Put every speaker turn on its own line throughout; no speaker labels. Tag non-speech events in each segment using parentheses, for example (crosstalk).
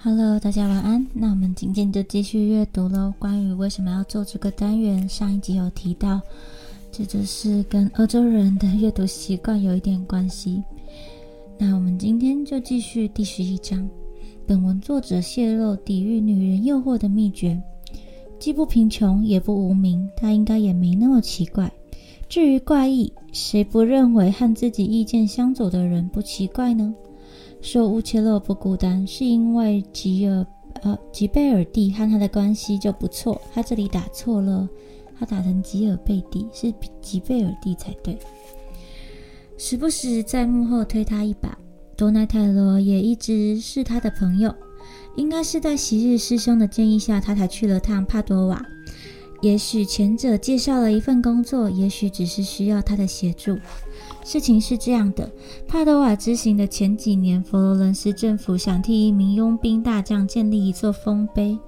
Hello，大家晚安。那我们今天就继续阅读喽。关于为什么要做这个单元，上一集有提到，这就是跟欧洲人的阅读习惯有一点关系。那我们今天就继续第十一章。本文作者泄露抵御女人诱惑的秘诀，既不贫穷也不无名，他应该也没那么奇怪。至于怪异，谁不认为和自己意见相左的人不奇怪呢？说乌切洛不孤单，是因为吉尔呃吉贝尔蒂和他的关系就不错。他这里打错了，他打成吉尔贝蒂是吉贝尔蒂才对。时不时在幕后推他一把。多奈泰罗也一直是他的朋友，应该是在昔日师兄的建议下，他才去了趟帕多瓦。也许前者介绍了一份工作，也许只是需要他的协助。事情是这样的：帕多瓦之行的前几年，佛罗伦斯政府想替一名佣兵大将建立一座丰碑。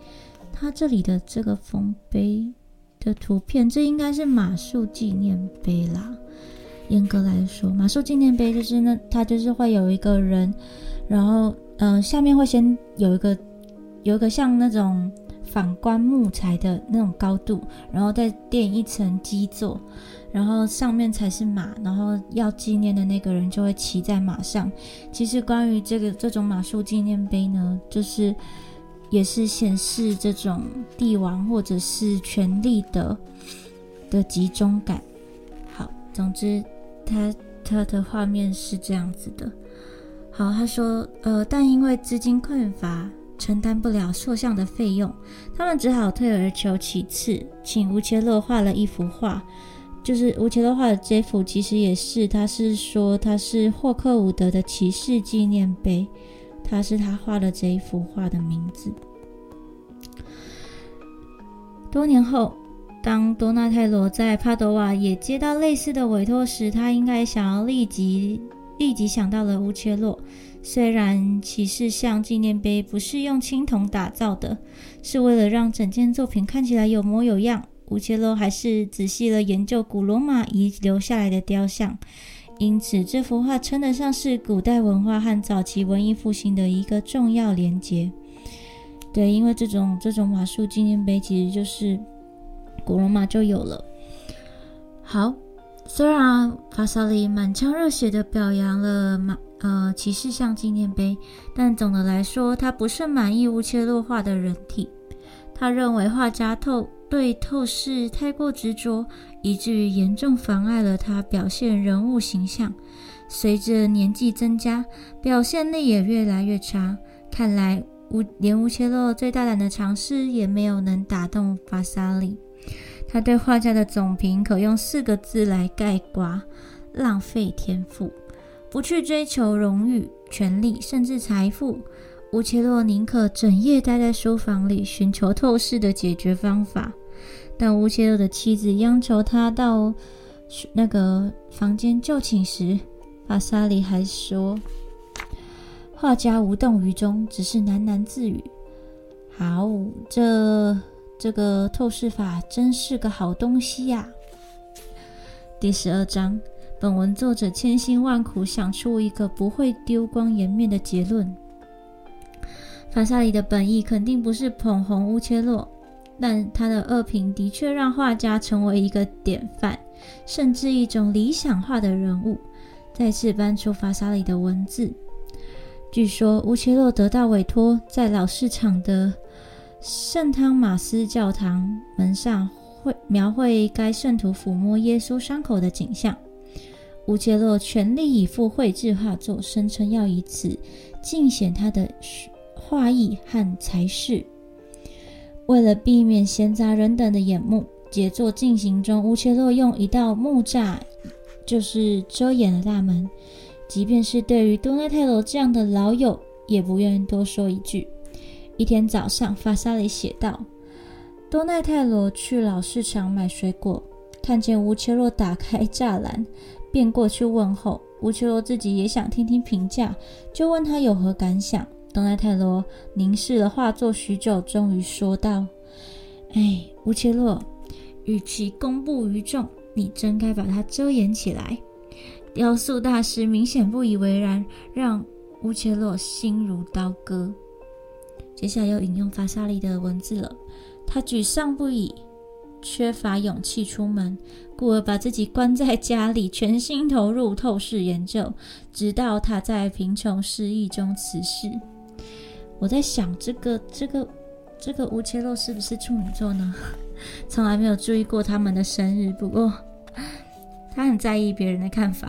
他这里的这个丰碑的图片，这应该是马术纪念碑啦。严格来说，马术纪念碑就是那，它就是会有一个人，然后嗯，下面会先有一个有一个像那种反观木材的那种高度，然后再垫一层基座。然后上面才是马，然后要纪念的那个人就会骑在马上。其实关于这个这种马术纪念碑呢，就是也是显示这种帝王或者是权力的的集中感。好，总之他他的画面是这样子的。好，他说，呃，但因为资金匮乏，承担不了塑像的费用，他们只好退而求其次，请乌切洛画了一幅画。就是吴切洛画的这幅，其实也是，他是说他是霍克伍德的骑士纪念碑，他是他画的这一幅画的名字。多年后，当多纳泰罗在帕多瓦也接到类似的委托时，他应该想要立即立即想到了乌切洛。虽然骑士像纪念碑不是用青铜打造的，是为了让整件作品看起来有模有样。乌切洛还是仔细了研究古罗马遗留下来的雕像，因此这幅画称得上是古代文化和早期文艺复兴的一个重要连接。对，因为这种这种马术纪念碑其实就是古罗马就有了。好，虽然法萨里满腔热血地表扬了马呃骑士像纪念碑，但总的来说，他不甚满意乌切洛画的人体。他认为画家透。对透视太过执着，以至于严重妨碍了他表现人物形象。随着年纪增加，表现力也越来越差。看来乌连乌切洛最大胆的尝试也没有能打动法萨里。他对画家的总评可用四个字来概括：浪费天赋。不去追求荣誉、权力，甚至财富。乌切洛宁可整夜待在书房里，寻求透视的解决方法。但乌切洛的妻子央求他到那个房间就寝时，法萨里还说：“画家无动于衷，只是喃喃自语。”好，这这个透视法真是个好东西呀！第十二章，本文作者千辛万苦想出一个不会丢光颜面的结论。法萨里的本意肯定不是捧红乌切洛，但他的恶评的确让画家成为一个典范，甚至一种理想化的人物。再次搬出法萨里的文字，据说乌切洛得到委托，在老市场的圣汤马斯教堂门上绘描绘该圣徒抚摸耶稣伤口的景象。乌切洛全力以赴绘制画作，声称要以此尽显他的。画艺和才识，为了避免闲杂人等的眼目，杰作进行中，乌切洛用一道木栅，就是遮掩了大门。即便是对于多奈泰罗这样的老友，也不愿意多说一句。一天早上，法沙里写道：“多奈泰罗去老市场买水果，看见乌切洛打开栅栏，便过去问候。乌切洛自己也想听听评价，就问他有何感想。”东奈泰罗凝视了画作许久，终于说道：“哎，乌切洛，与其公布于众，你真该把它遮掩起来。”雕塑大师明显不以为然，让乌切洛心如刀割。接下来又引用法沙利的文字了。他沮丧不已，缺乏勇气出门，故而把自己关在家里，全心投入透视研究，直到他在贫穷失意中辞世。我在想，这个这个这个吴切洛是不是处女座呢？从来没有注意过他们的生日，不过他很在意别人的看法，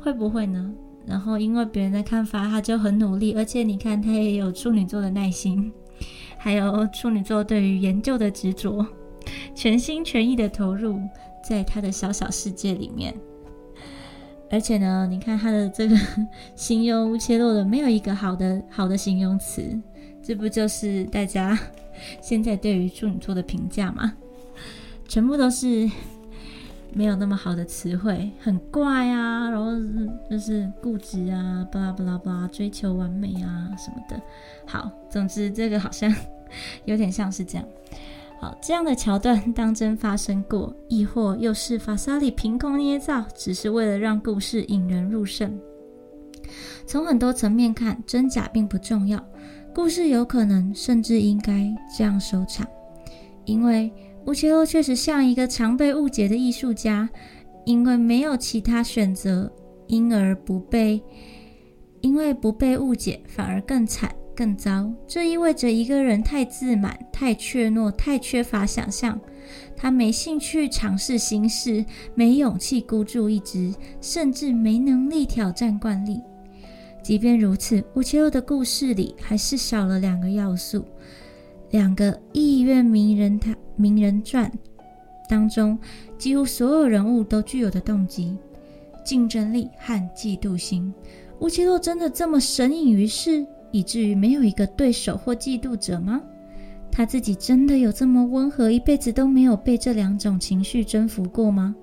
会不会呢？然后因为别人的看法，他就很努力，而且你看他也有处女座的耐心，还有处女座对于研究的执着，全心全意的投入在他的小小世界里面。而且呢，你看他的这个 (laughs) 形容切落的没有一个好的好的形容词，这不就是大家现在对于处女座的评价吗？全部都是。没有那么好的词汇，很怪啊，然后就是固执啊，巴拉巴拉巴拉，追求完美啊什么的。好，总之这个好像 (laughs) 有点像是这样。好，这样的桥段当真发生过，亦或又是法沙里凭空捏造，只是为了让故事引人入胜？从很多层面看，真假并不重要，故事有可能甚至应该这样收场，因为。乌切洛确实像一个常被误解的艺术家，因为没有其他选择，因而不被，因为不被误解，反而更惨更糟。这意味着一个人太自满、太怯懦、太缺乏想象，他没兴趣尝试新事，没勇气孤注一掷，甚至没能力挑战惯例。即便如此，乌切洛的故事里还是少了两个要素。两个意愿名人他名人传当中，几乎所有人物都具有的动机、竞争力和嫉妒心。乌切洛真的这么神隐于世，以至于没有一个对手或嫉妒者吗？他自己真的有这么温和，一辈子都没有被这两种情绪征服过吗？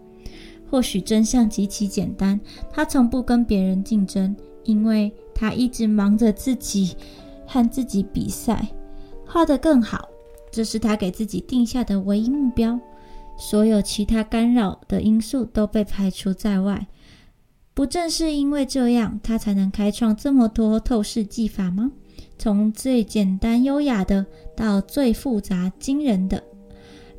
或许真相极其简单，他从不跟别人竞争，因为他一直忙着自己和自己比赛。画得更好，这是他给自己定下的唯一目标。所有其他干扰的因素都被排除在外。不正是因为这样，他才能开创这么多透视技法吗？从最简单优雅的到最复杂惊人的。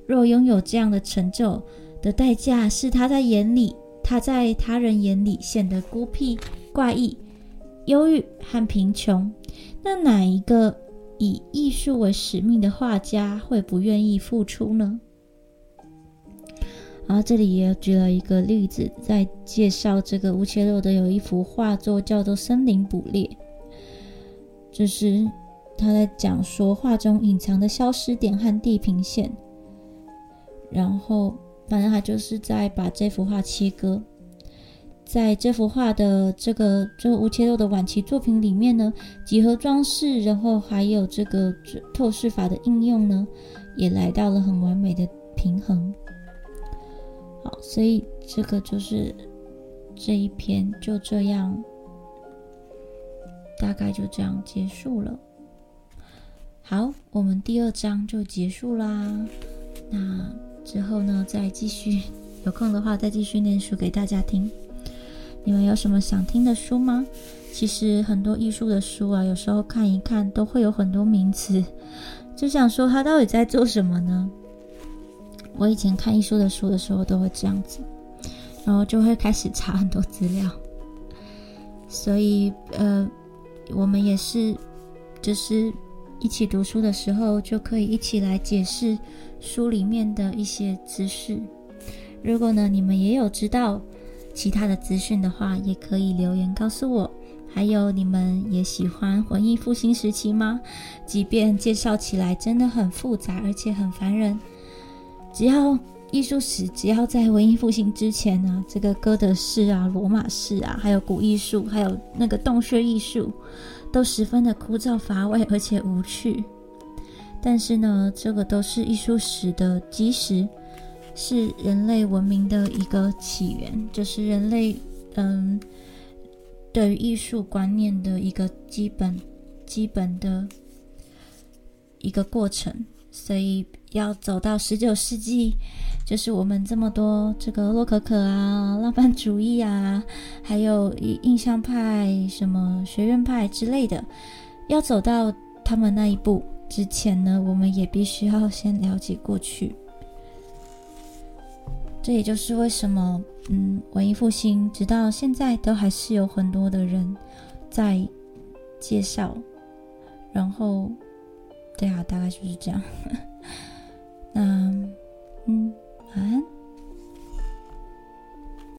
若拥有这样的成就的代价是他在眼里，他在他人眼里显得孤僻、怪异、忧郁和贫穷，那哪一个？以艺术为使命的画家会不愿意付出呢？然后这里也举了一个例子，在介绍这个乌切洛的有一幅画作叫做《森林捕猎》，就是他在讲说画中隐藏的消失点和地平线，然后反正他就是在把这幅画切割。在这幅画的这个这个乌切洛的晚期作品里面呢，几何装饰，然后还有这个透视法的应用呢，也来到了很完美的平衡。所以这个就是这一篇就这样，大概就这样结束了。好，我们第二章就结束啦。那之后呢，再继续有空的话，再继续念书给大家听。你们有什么想听的书吗？其实很多艺术的书啊，有时候看一看都会有很多名词，就想说他到底在做什么呢？我以前看艺术的书的时候都会这样子，然后就会开始查很多资料。所以呃，我们也是，就是一起读书的时候就可以一起来解释书里面的一些知识。如果呢，你们也有知道。其他的资讯的话，也可以留言告诉我。还有，你们也喜欢文艺复兴时期吗？即便介绍起来真的很复杂，而且很烦人，只要艺术史，只要在文艺复兴之前呢，这个哥德式啊、罗马式啊，还有古艺术，还有那个洞穴艺术，都十分的枯燥乏味，而且无趣。但是呢，这个都是艺术史的基石。是人类文明的一个起源，就是人类嗯对于艺术观念的一个基本基本的一个过程。所以要走到十九世纪，就是我们这么多这个洛可可啊、浪漫主义啊，还有印象派、什么学院派之类的，要走到。他们那一步之前呢，我们也必须要先了解过去。这也就是为什么，嗯，文艺复兴直到现在都还是有很多的人在介绍，然后，对啊大概就是这样。(laughs) 那嗯晚安。